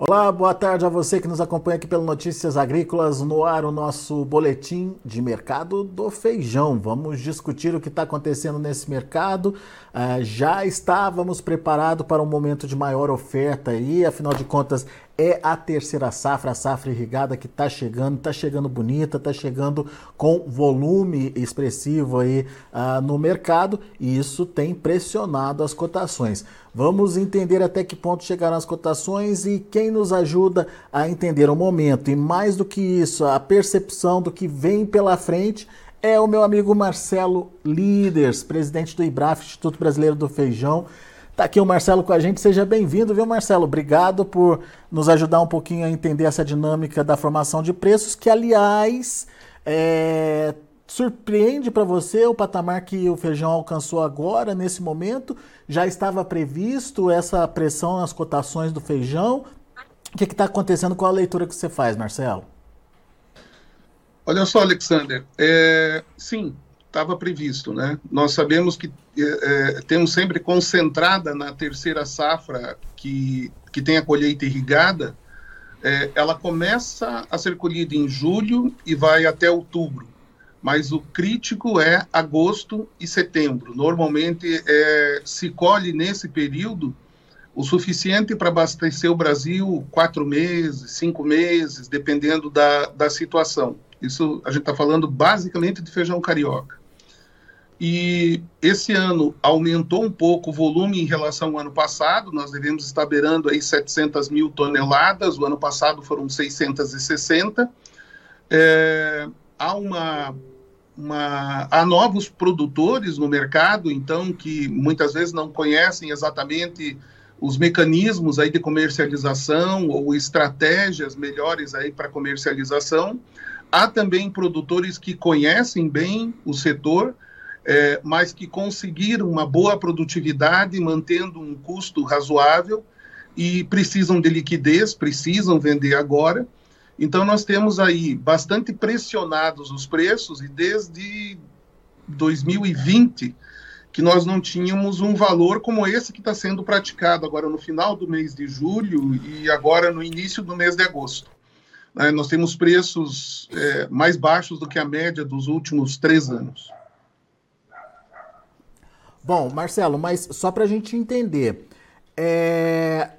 Olá, boa tarde a você que nos acompanha aqui pelo Notícias Agrícolas, no ar o nosso boletim de mercado do feijão. Vamos discutir o que está acontecendo nesse mercado. Uh, já estávamos preparados para um momento de maior oferta aí, afinal de contas é a terceira safra, a safra irrigada que está chegando, está chegando bonita, está chegando com volume expressivo aí uh, no mercado e isso tem pressionado as cotações. Vamos entender até que ponto chegaram as cotações e quem nos ajuda a entender o momento e mais do que isso, a percepção do que vem pela frente é o meu amigo Marcelo Líderes, presidente do IBRAF, Instituto Brasileiro do Feijão. Tá aqui o Marcelo com a gente, seja bem-vindo, viu, Marcelo? Obrigado por nos ajudar um pouquinho a entender essa dinâmica da formação de preços, que, aliás, é, surpreende para você o patamar que o feijão alcançou agora, nesse momento? Já estava previsto essa pressão nas cotações do feijão? O que está acontecendo com a leitura que você faz, Marcelo? Olha só, Alexander, é, sim, estava previsto, né? Nós sabemos que é, é, temos sempre concentrada na terceira safra que, que tem a colheita irrigada, é, ela começa a ser colhida em julho e vai até outubro, mas o crítico é agosto e setembro. Normalmente é, se colhe nesse período o suficiente para abastecer o Brasil quatro meses, cinco meses, dependendo da, da situação. Isso a gente está falando basicamente de feijão carioca. E esse ano aumentou um pouco o volume em relação ao ano passado, nós devemos estar beirando aí 700 mil toneladas, o ano passado foram 660. É, há uma, uma, há novos produtores no mercado, então, que muitas vezes não conhecem exatamente os mecanismos aí de comercialização ou estratégias melhores aí para comercialização. Há também produtores que conhecem bem o setor, é, mas que conseguiram uma boa produtividade, mantendo um custo razoável e precisam de liquidez, precisam vender agora. Então, nós temos aí bastante pressionados os preços e desde 2020 que nós não tínhamos um valor como esse que está sendo praticado agora no final do mês de julho e agora no início do mês de agosto. É, nós temos preços é, mais baixos do que a média dos últimos três anos. Bom, Marcelo, mas só para a gente entender, é,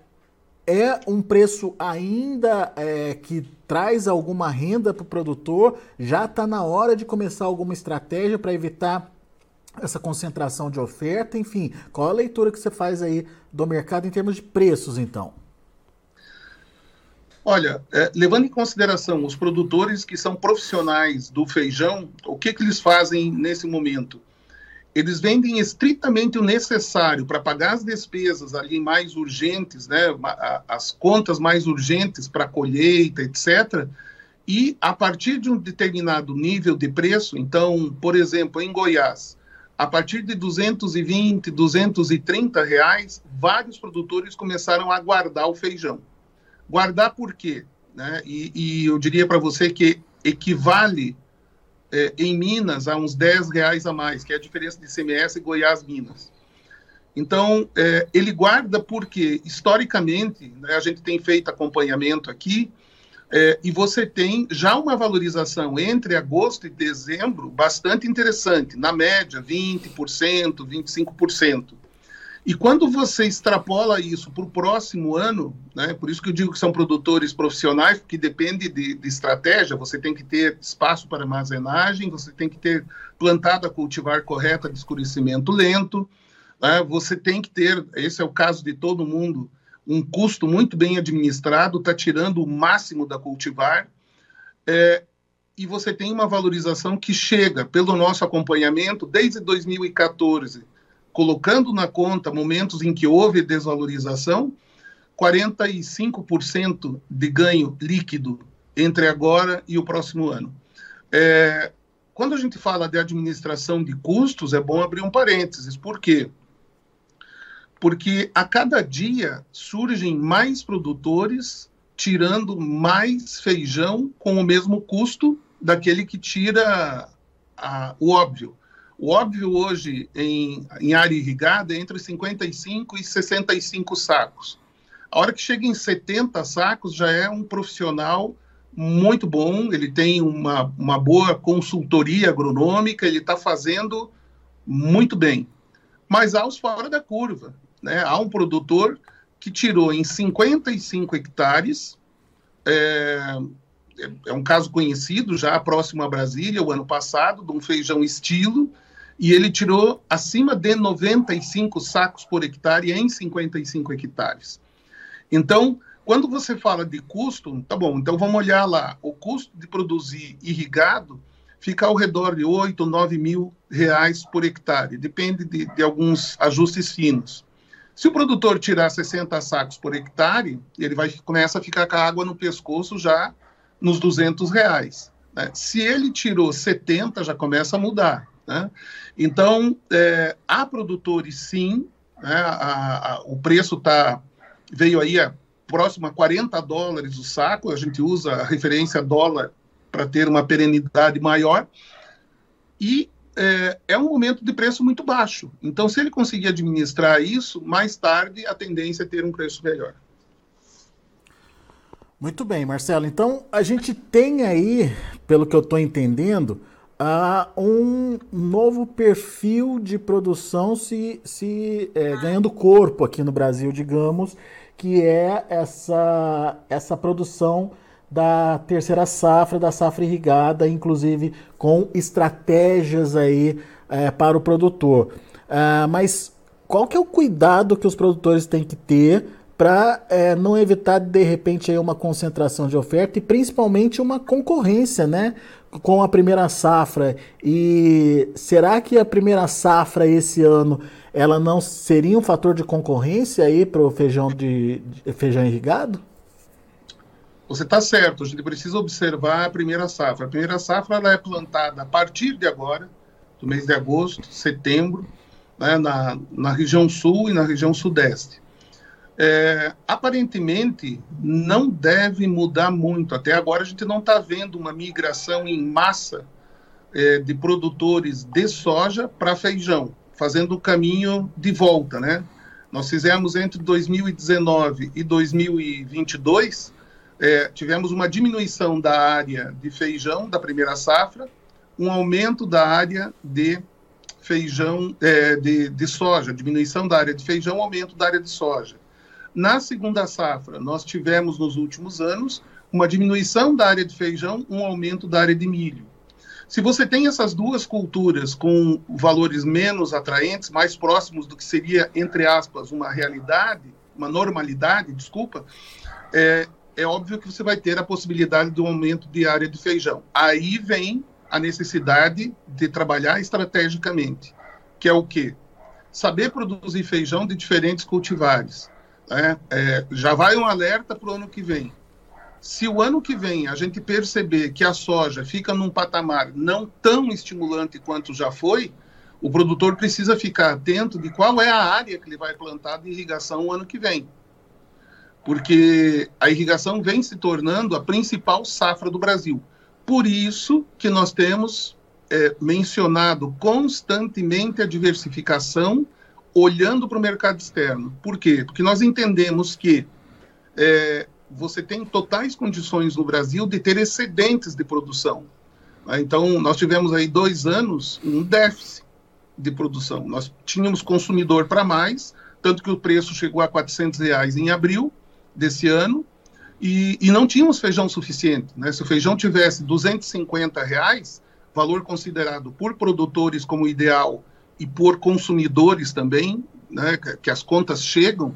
é um preço ainda é, que traz alguma renda para o produtor? Já está na hora de começar alguma estratégia para evitar essa concentração de oferta? Enfim, qual a leitura que você faz aí do mercado em termos de preços, então? Olha, é, levando em consideração os produtores que são profissionais do feijão, o que, que eles fazem nesse momento? eles vendem estritamente o necessário para pagar as despesas ali mais urgentes, né, as contas mais urgentes para colheita, etc. E a partir de um determinado nível de preço, então, por exemplo, em Goiás, a partir de 220, 230 reais, vários produtores começaram a guardar o feijão. Guardar por quê? Né? E, e eu diria para você que equivale é, em Minas a uns 10 reais a mais, que é a diferença de CMS e Goiás Minas. Então, é, ele guarda porque, historicamente, né, a gente tem feito acompanhamento aqui, é, e você tem já uma valorização entre agosto e dezembro bastante interessante, na média 20%, 25%. E quando você extrapola isso para o próximo ano, né, por isso que eu digo que são produtores profissionais, porque depende de, de, estratégia, você tem que ter espaço para armazenagem, você tem que ter plantado a cultivar correta de escurecimento lento, né, você tem que ter, esse é o caso de todo mundo, um custo muito bem administrado, está tirando o máximo da cultivar, é, e você tem uma valorização que chega, pelo nosso acompanhamento, desde 2014, colocando na conta momentos em que houve desvalorização, 45% de ganho líquido entre agora e o próximo ano. É, quando a gente fala de administração de custos, é bom abrir um parênteses. Por quê? Porque a cada dia surgem mais produtores tirando mais feijão com o mesmo custo daquele que tira a, o óbvio. O óbvio hoje em, em área irrigada é entre 55 e 65 sacos. A hora que chega em 70 sacos, já é um profissional muito bom, ele tem uma, uma boa consultoria agronômica, ele está fazendo muito bem. Mas há os fora da curva. Né? Há um produtor que tirou em 55 hectares, é, é um caso conhecido, já próximo a Brasília, o ano passado, de um feijão estilo, e ele tirou acima de 95 sacos por hectare em 55 hectares. Então, quando você fala de custo, tá bom, então vamos olhar lá. O custo de produzir irrigado fica ao redor de 8, 9 mil reais por hectare, depende de, de alguns ajustes finos. Se o produtor tirar 60 sacos por hectare, ele vai começa a ficar com a água no pescoço já nos 200 reais. Né? Se ele tirou 70, já começa a mudar. Né? Então, é, há produtores sim, né? a, a, o preço tá, veio aí a próximo a 40 dólares o saco, a gente usa a referência dólar para ter uma perenidade maior, e é, é, um momento de preço muito baixo. Então, se ele conseguir administrar isso, mais tarde a tendência é ter um preço melhor. Muito bem, Marcelo. Então, a gente tem aí, pelo que eu estou entendendo, uh, um novo perfil de produção se, se é, ganhando corpo aqui no Brasil, digamos, que é essa, essa produção da terceira safra, da safra irrigada, inclusive com estratégias aí é, para o produtor. Uh, mas qual que é o cuidado que os produtores têm que ter para é, não evitar de repente aí uma concentração de oferta e principalmente uma concorrência, né, com a primeira safra. E será que a primeira safra esse ano ela não seria um fator de concorrência aí para o feijão de, de, feijão irrigado? Você está certo. A gente precisa observar a primeira safra. A primeira safra ela é plantada a partir de agora, do mês de agosto, setembro, né, na, na região sul e na região sudeste é, aparentemente não deve mudar muito. Até agora a gente não está vendo uma migração em massa é, de produtores de soja para feijão, fazendo o caminho de volta, né? Nós fizemos entre 2019 e 2022, é, tivemos uma diminuição da área de feijão da primeira safra, um aumento da área de feijão, é, de, de soja, diminuição da área de feijão, aumento da área de soja. Na segunda safra, nós tivemos nos últimos anos uma diminuição da área de feijão, um aumento da área de milho. Se você tem essas duas culturas com valores menos atraentes, mais próximos do que seria, entre aspas, uma realidade, uma normalidade, desculpa, é, é óbvio que você vai ter a possibilidade de um aumento de área de feijão. Aí vem a necessidade de trabalhar estrategicamente, que é o quê? Saber produzir feijão de diferentes cultivares é, é, já vai um alerta para o ano que vem. Se o ano que vem a gente perceber que a soja fica num patamar não tão estimulante quanto já foi, o produtor precisa ficar atento de qual é a área que ele vai plantar de irrigação o ano que vem. Porque a irrigação vem se tornando a principal safra do Brasil. Por isso que nós temos é, mencionado constantemente a diversificação olhando para o mercado externo. Por quê? Porque nós entendemos que é, você tem totais condições no Brasil de ter excedentes de produção. Né? Então, nós tivemos aí dois anos um déficit de produção. Nós tínhamos consumidor para mais, tanto que o preço chegou a 400 reais em abril desse ano, e, e não tínhamos feijão suficiente. Né? Se o feijão tivesse 250 reais, valor considerado por produtores como ideal e por consumidores também, né, que as contas chegam,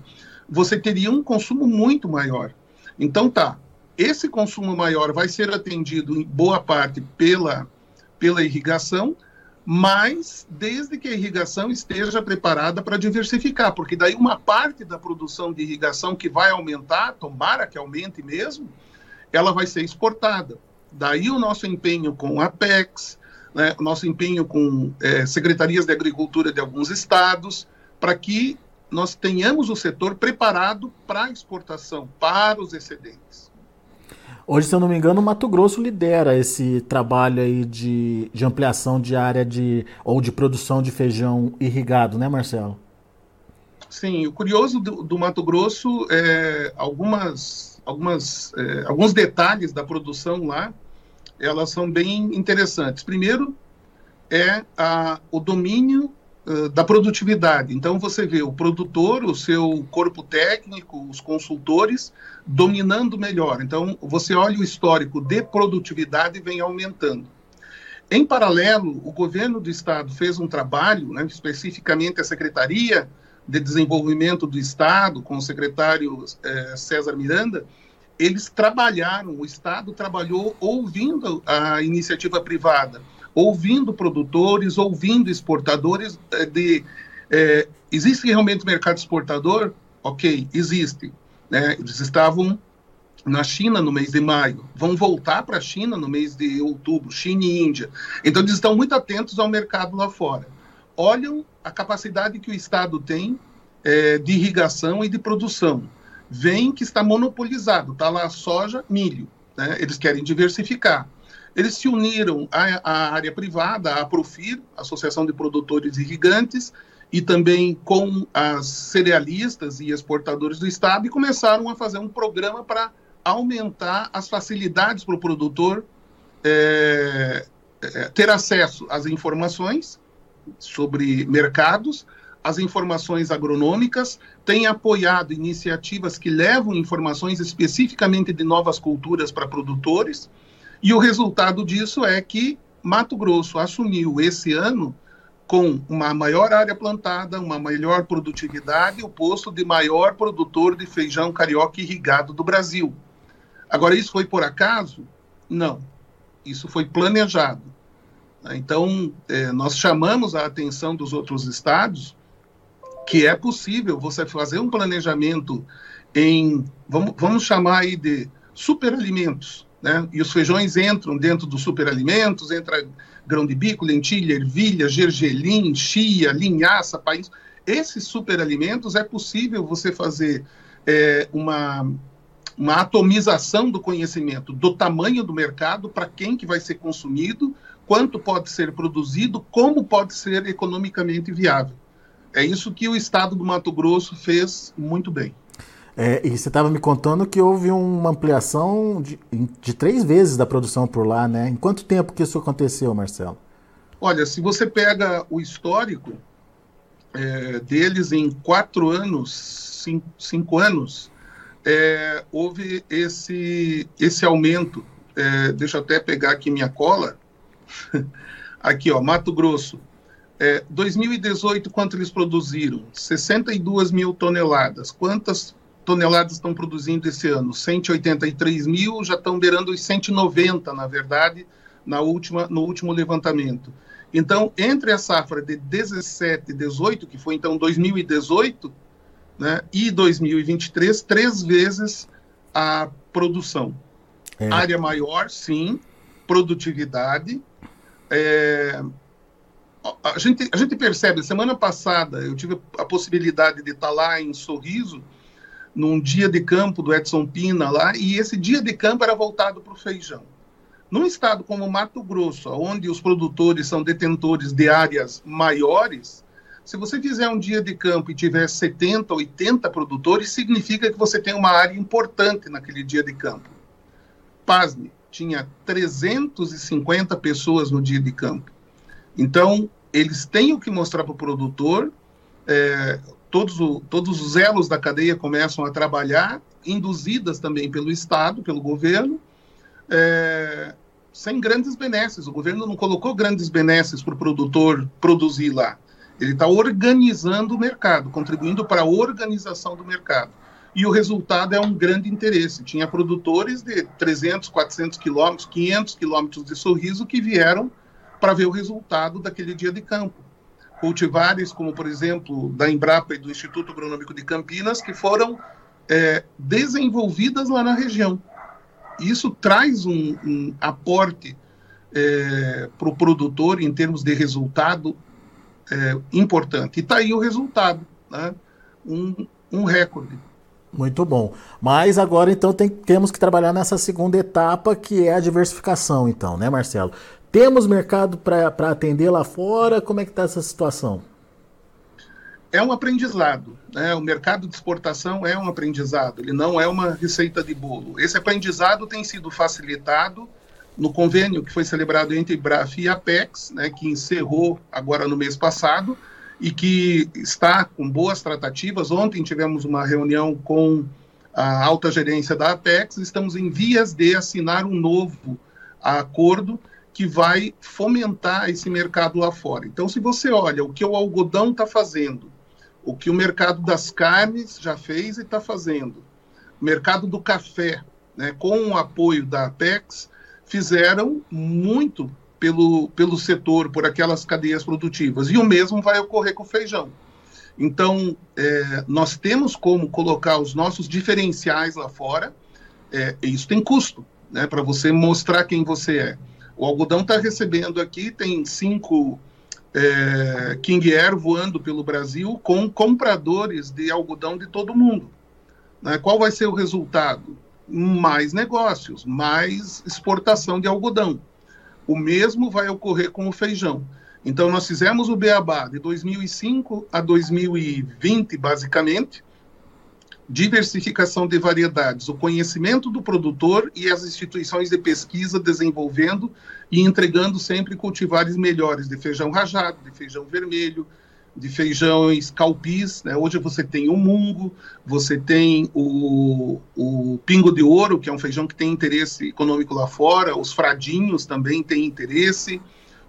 você teria um consumo muito maior. Então tá, esse consumo maior vai ser atendido em boa parte pela, pela irrigação, mas desde que a irrigação esteja preparada para diversificar, porque daí uma parte da produção de irrigação que vai aumentar, tomara que aumente mesmo, ela vai ser exportada. Daí o nosso empenho com a Apex, né, nosso empenho com é, secretarias de agricultura de alguns estados, para que nós tenhamos o setor preparado para exportação, para os excedentes. Hoje, se eu não me engano, o Mato Grosso lidera esse trabalho aí de, de ampliação de área de ou de produção de feijão irrigado, né, Marcelo? Sim, o curioso do, do Mato Grosso é algumas, algumas, é, alguns detalhes da produção lá, elas são bem interessantes. Primeiro é a, o domínio uh, da produtividade. Então você vê o produtor, o seu corpo técnico, os consultores dominando melhor. Então você olha o histórico de produtividade e vem aumentando. Em paralelo, o governo do estado fez um trabalho, né, especificamente a secretaria de Desenvolvimento do Estado, com o secretário eh, César Miranda, eles trabalharam, o Estado trabalhou ouvindo a iniciativa privada, ouvindo produtores, ouvindo exportadores eh, de eh, existe realmente mercado exportador? Ok, existe. Né? Eles estavam na China no mês de maio, vão voltar para a China no mês de outubro, China e Índia. Então eles estão muito atentos ao mercado lá fora olham a capacidade que o Estado tem é, de irrigação e de produção. Vem que está monopolizado, está lá soja, milho. Né? Eles querem diversificar. Eles se uniram à, à área privada, à Profir, Associação de Produtores Irrigantes, e também com as cerealistas e exportadores do Estado, e começaram a fazer um programa para aumentar as facilidades para o produtor é, é, ter acesso às informações sobre mercados, as informações agronômicas, tem apoiado iniciativas que levam informações especificamente de novas culturas para produtores, e o resultado disso é que Mato Grosso assumiu esse ano com uma maior área plantada, uma melhor produtividade, o posto de maior produtor de feijão carioca irrigado do Brasil. Agora, isso foi por acaso? Não. Isso foi planejado. Então, é, nós chamamos a atenção dos outros estados que é possível você fazer um planejamento em, vamos, vamos chamar aí de superalimentos, né? E os feijões entram dentro dos superalimentos, entra grão de bico, lentilha, ervilha, gergelim, chia, linhaça, país. Esses superalimentos é possível você fazer é, uma, uma atomização do conhecimento do tamanho do mercado, para quem que vai ser consumido, quanto pode ser produzido, como pode ser economicamente viável. É isso que o estado do Mato Grosso fez muito bem. É, e você estava me contando que houve uma ampliação de, de, três vezes da produção por lá, né? Em quanto tempo que isso aconteceu, Marcelo? Olha, se você pega o histórico é, deles em quatro anos, cinco, cinco anos, é, houve esse, esse aumento. É, deixa eu até pegar aqui minha cola. Aqui, ó, Mato Grosso. É, 2018, quanto eles produziram? 62 mil toneladas. Quantas toneladas estão produzindo esse ano? 183 mil, já estão beirando os 190, na verdade, na última, no último levantamento. Então, entre a safra de 17 e 18, que foi então 2018, né, e 2023, três vezes a produção. É. Área maior, sim, produtividade, é, a, gente, a gente percebe, semana passada eu tive a possibilidade de estar lá em Sorriso, num dia de campo do Edson Pina lá, e esse dia de campo era voltado para o feijão. Num estado como Mato Grosso, onde os produtores são detentores de áreas maiores, se você fizer um dia de campo e tiver 70, 80 produtores, significa que você tem uma área importante naquele dia de campo. Pasme, tinha 350 pessoas no dia de campo. Então, eles têm o que mostrar para o produtor, é, todos, o, todos os elos da cadeia começam a trabalhar, induzidas também pelo Estado, pelo governo, é, sem grandes benesses. O governo não colocou grandes benesses para o produtor produzir lá. Ele está organizando o mercado, contribuindo para a organização do mercado e o resultado é um grande interesse. Tinha produtores de 300, 400 quilômetros, 500 quilômetros de sorriso que vieram para ver o resultado daquele dia de campo. Cultivares, como por exemplo da Embrapa e do Instituto Agronômico de Campinas, que foram é, desenvolvidas lá na região. Isso traz um, um aporte é, para o produtor em termos de resultado é, importante. E está aí o resultado, né? um, um recorde. Muito bom. Mas agora então tem, temos que trabalhar nessa segunda etapa que é a diversificação, então, né, Marcelo? Temos mercado para atender lá fora? Como é que está essa situação? é um aprendizado. Né? O mercado de exportação é um aprendizado, ele não é uma receita de bolo. Esse aprendizado tem sido facilitado no convênio que foi celebrado entre Braf e Apex, né, que encerrou agora no mês passado e que está com boas tratativas. Ontem tivemos uma reunião com a alta gerência da Apex, estamos em vias de assinar um novo acordo que vai fomentar esse mercado lá fora. Então, se você olha o que o algodão está fazendo, o que o mercado das carnes já fez e está fazendo, o mercado do café, né, com o apoio da Apex, fizeram muito pelo, pelo setor, por aquelas cadeias produtivas. E o mesmo vai ocorrer com o feijão. Então, é, nós temos como colocar os nossos diferenciais lá fora, é, isso tem custo, né, para você mostrar quem você é. O algodão está recebendo aqui, tem cinco é, King Air voando pelo Brasil com compradores de algodão de todo mundo. Né? Qual vai ser o resultado? Mais negócios, mais exportação de algodão. O mesmo vai ocorrer com o feijão. Então, nós fizemos o Beabá de 2005 a 2020, basicamente, diversificação de variedades, o conhecimento do produtor e as instituições de pesquisa desenvolvendo e entregando sempre cultivares melhores de feijão rajado, de feijão vermelho, de feijões calpis. Né? Hoje você tem o mungo, você tem o, o pingo de ouro, que é um feijão que tem interesse econômico lá fora, os fradinhos também têm interesse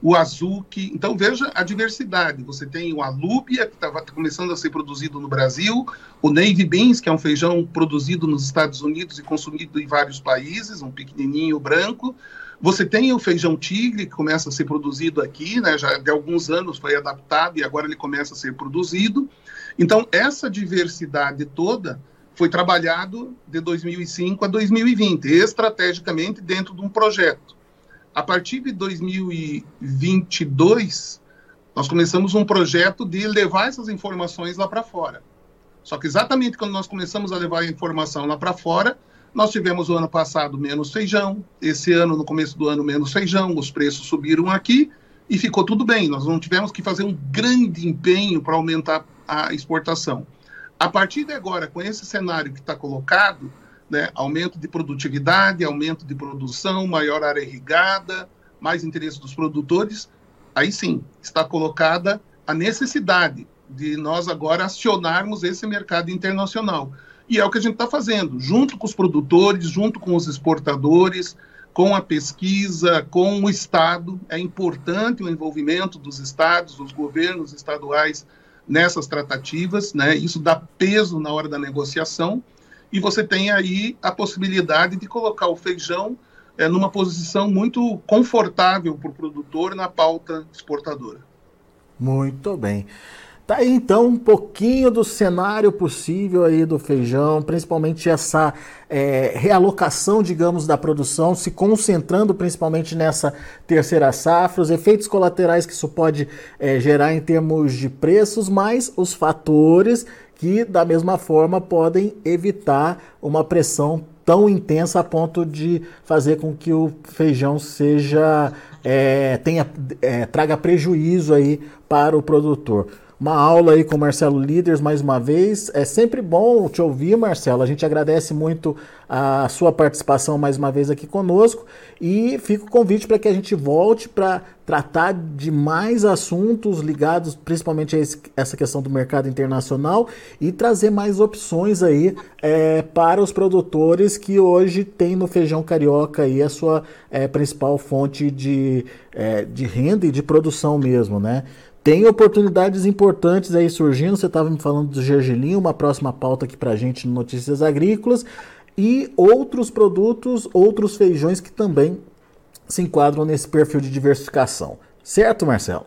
o azuki. Então veja a diversidade. Você tem o alúbia, que está começando a ser produzido no Brasil, o navy beans, que é um feijão produzido nos Estados Unidos e consumido em vários países, um pequenininho branco. Você tem o feijão tigre, que começa a ser produzido aqui, né, já de alguns anos foi adaptado e agora ele começa a ser produzido. Então, essa diversidade toda foi trabalhado de 2005 a 2020, estrategicamente dentro de um projeto. A partir de 2022, nós começamos um projeto de levar essas informações lá para fora. Só que exatamente quando nós começamos a levar a informação lá para fora, nós tivemos o ano passado menos feijão, esse ano, no começo do ano, menos feijão, os preços subiram aqui e ficou tudo bem. Nós não tivemos que fazer um grande empenho para aumentar a exportação. A partir de agora, com esse cenário que está colocado, né? aumento de produtividade, aumento de produção, maior área irrigada, mais interesse dos produtores, aí sim está colocada a necessidade de nós agora acionarmos esse mercado internacional. E é o que a gente está fazendo, junto com os produtores, junto com os exportadores, com a pesquisa, com o Estado. É importante o envolvimento dos estados, dos governos estaduais nessas tratativas, né? Isso dá peso na hora da negociação e você tem aí a possibilidade de colocar o feijão é, numa posição muito confortável para o produtor na pauta exportadora. Muito bem. Tá aí então um pouquinho do cenário possível aí do feijão, principalmente essa é, realocação, digamos, da produção, se concentrando principalmente nessa terceira safra, os efeitos colaterais que isso pode é, gerar em termos de preços, mas os fatores que, da mesma forma, podem evitar uma pressão tão intensa a ponto de fazer com que o feijão seja é, tenha, é, traga prejuízo aí para o produtor. Uma aula aí com o Marcelo Líderes mais uma vez. É sempre bom te ouvir, Marcelo. A gente agradece muito a sua participação mais uma vez aqui conosco e fica o convite para que a gente volte para tratar de mais assuntos ligados principalmente a esse, essa questão do mercado internacional e trazer mais opções aí é, para os produtores que hoje tem no feijão carioca aí a sua é, principal fonte de, é, de renda e de produção mesmo, né? Tem oportunidades importantes aí surgindo. Você estava me falando do gergelim, uma próxima pauta aqui para gente no Notícias Agrícolas. E outros produtos, outros feijões que também se enquadram nesse perfil de diversificação. Certo, Marcelo?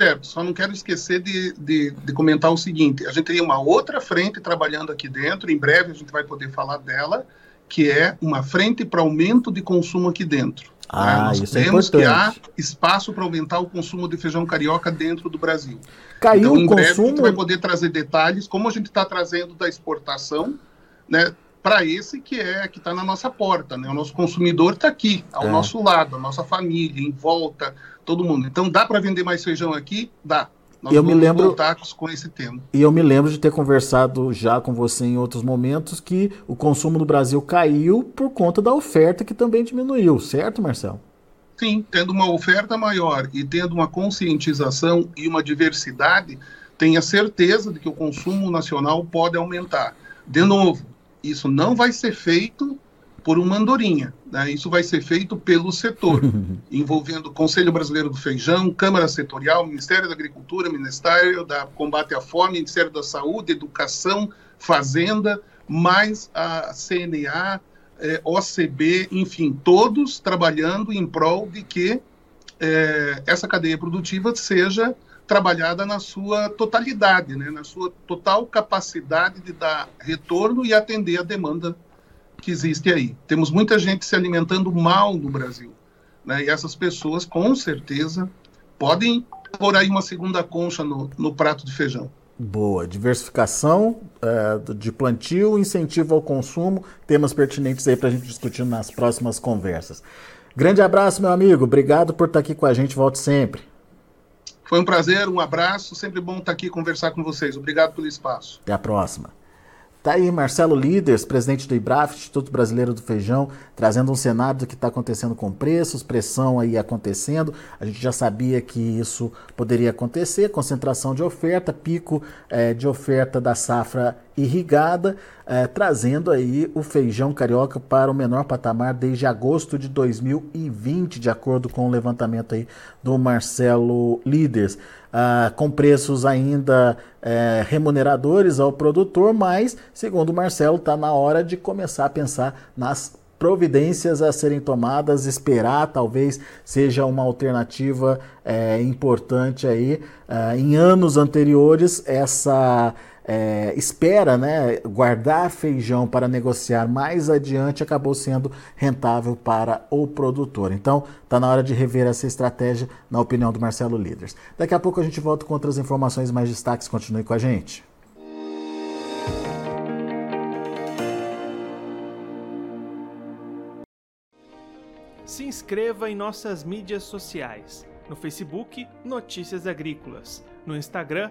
Certo, só não quero esquecer de, de, de, comentar o seguinte: a gente tem uma outra frente trabalhando aqui dentro, em breve a gente vai poder falar dela, que é uma frente para aumento de consumo aqui dentro. Ah, né? Nós isso temos é importante. que há espaço para aumentar o consumo de feijão carioca dentro do Brasil. Caiu então, em o breve consumo... a gente vai poder trazer detalhes, como a gente está trazendo da exportação, né, para esse que é que está na nossa porta, né? O nosso consumidor está aqui, ao é. nosso lado, a nossa família, em volta, todo mundo. Então dá para vender mais feijão aqui? Dá. Nós eu me lembro com esse tema. E eu me lembro de ter conversado já com você em outros momentos que o consumo no Brasil caiu por conta da oferta que também diminuiu, certo, Marcelo? Sim, tendo uma oferta maior e tendo uma conscientização e uma diversidade, tenha certeza de que o consumo nacional pode aumentar. De novo, isso não vai ser feito por uma andorinha. Né? Isso vai ser feito pelo setor, envolvendo o Conselho Brasileiro do Feijão, Câmara Setorial, Ministério da Agricultura, Ministério da Combate à Fome, Ministério da Saúde, Educação, Fazenda, mais a CNA, eh, OCB, enfim, todos trabalhando em prol de que eh, essa cadeia produtiva seja trabalhada na sua totalidade, né? na sua total capacidade de dar retorno e atender a demanda que existe aí. Temos muita gente se alimentando mal no Brasil. Né? E essas pessoas, com certeza, podem pôr aí uma segunda concha no, no prato de feijão. Boa. Diversificação é, de plantio, incentivo ao consumo, temas pertinentes aí para a gente discutir nas próximas conversas. Grande abraço, meu amigo. Obrigado por estar aqui com a gente. Volte sempre. Foi um prazer, um abraço. Sempre bom estar aqui conversar com vocês. Obrigado pelo espaço. Até a próxima. Tá aí Marcelo Líderes, presidente do IBRAF, Instituto Brasileiro do Feijão, trazendo um cenário do que está acontecendo com preços, pressão aí acontecendo. A gente já sabia que isso poderia acontecer, concentração de oferta, pico é, de oferta da safra irrigada, é, trazendo aí o feijão carioca para o menor patamar desde agosto de 2020, de acordo com o levantamento aí do Marcelo Líderes ah, com preços ainda é, remuneradores ao produtor, mas, segundo o Marcelo, está na hora de começar a pensar nas providências a serem tomadas, esperar talvez seja uma alternativa é, importante aí. Ah, em anos anteriores, essa é, espera né, guardar feijão para negociar mais adiante acabou sendo rentável para o produtor. Então, está na hora de rever essa estratégia, na opinião do Marcelo Líderes. Daqui a pouco a gente volta com outras informações mais destaques. Continue com a gente. Se inscreva em nossas mídias sociais. No Facebook, Notícias Agrícolas. No Instagram,